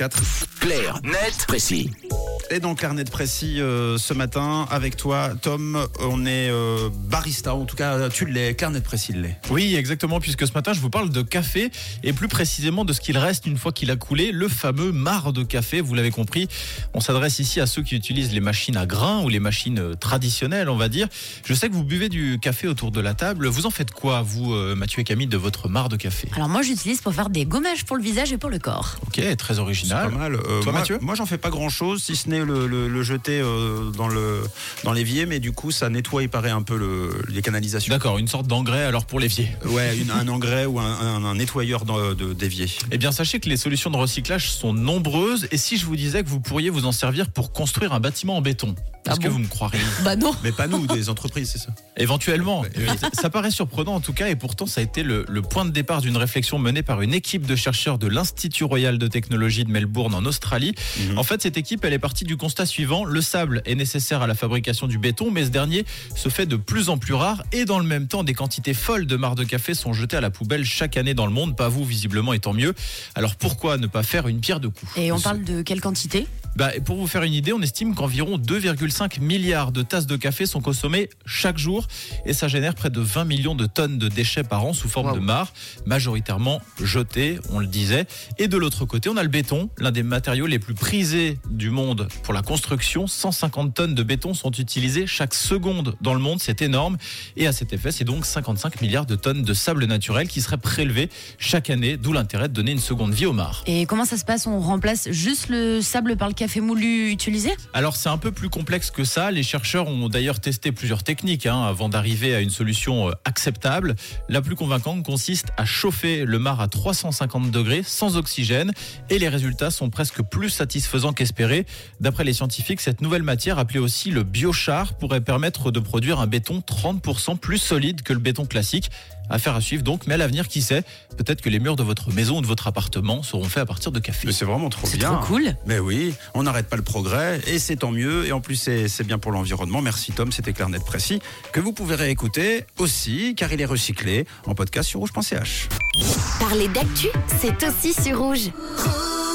04. Clair, net, précis. Et dans Carnet de Précis euh, ce matin, avec toi, Tom, on est euh, barista, en tout cas, tu l'es, Carnet de Précis l'est. Oui, exactement, puisque ce matin, je vous parle de café et plus précisément de ce qu'il reste une fois qu'il a coulé, le fameux marc de café. Vous l'avez compris, on s'adresse ici à ceux qui utilisent les machines à grains ou les machines euh, traditionnelles, on va dire. Je sais que vous buvez du café autour de la table. Vous en faites quoi, vous, Mathieu et Camille, de votre marc de café? Alors moi j'utilise pour faire des gommages pour le visage et pour le corps. Ok, très original. pas mal. Euh, Toi, moi, Mathieu? Moi, j'en fais pas grand-chose, si ce le, le- le jeter euh, dans le dans l'évier, mais du coup, ça nettoie, il paraît, un peu le, les canalisations. D'accord, une sorte d'engrais alors pour l'évier. Ouais, une- un engrais ou un, un- un nettoyeur d'évier. Eh bien, sachez que les solutions de recyclage sont nombreuses et si je vous disais que vous pourriez vous en servir pour construire un bâtiment en béton, est-ce Ah que bon vous me croiriez Bah non Mais pas nous, des entreprises, c'est ça? Éventuellement. Ça paraît surprenant en tout cas et pourtant ça a été le, le point de départ d'une réflexion menée par une équipe de chercheurs de l'Institut Royal de Technologie de Melbourne en Australie. Mhm. En fait, cette équipe, elle est partie du constat suivant. Le sable est nécessaire à la fabrication du béton, mais ce dernier se fait de plus en plus rare et dans le même temps, des quantités folles de marc de café sont jetées à la poubelle chaque année dans le monde. Pas vous, visiblement, et tant mieux. Alors pourquoi ne pas faire une pierre de coups? Et on parle de quelle quantité? Bah, pour vous faire une idée, on estime qu'environ 2,5 milliards de tasses de café sont consommées chaque jour et ça génère près de 20 millions de tonnes de déchets par an sous forme Wow. de marc, majoritairement jetés, on le disait. Et de l'autre côté, on a le béton, l'un des matériaux les plus prisés du monde pour la construction. 150 tonnes de béton sont utilisées chaque seconde dans le monde, c'est énorme. Et à cet effet, c'est donc 55 milliards de tonnes de sable naturel qui seraient prélevés chaque année, d'où l'intérêt de donner une seconde vie au marc. Et comment ça se passe? On remplace juste le sable par le café moulu utilisé Alors c'est un peu plus complexe que ça. Les chercheurs ont d'ailleurs testé plusieurs techniques hein, avant d'arriver à une solution euh, acceptable. La plus convaincante consiste à chauffer le marc à 350 degrés sans oxygène et les résultats sont presque plus satisfaisants qu'espérés. D'après les scientifiques, cette nouvelle matière, appelée aussi le biochar, pourrait permettre de produire un béton 30% plus solide que le béton classique. Affaire à suivre donc, mais à l'avenir, qui sait, peut-être que les murs de votre maison ou de votre appartement seront faits à partir de café. Mais c'est vraiment trop C'est bien. trop cool Mais oui, on n'arrête pas le progrès et c'est tant mieux. Et en plus, c'est c'est bien pour l'environnement. Merci Tom, c'était clair, net, précis. Que vous pouvez réécouter aussi, car il est recyclé en podcast sur rouge.ch. Parler d'actu, c'est aussi sur rouge.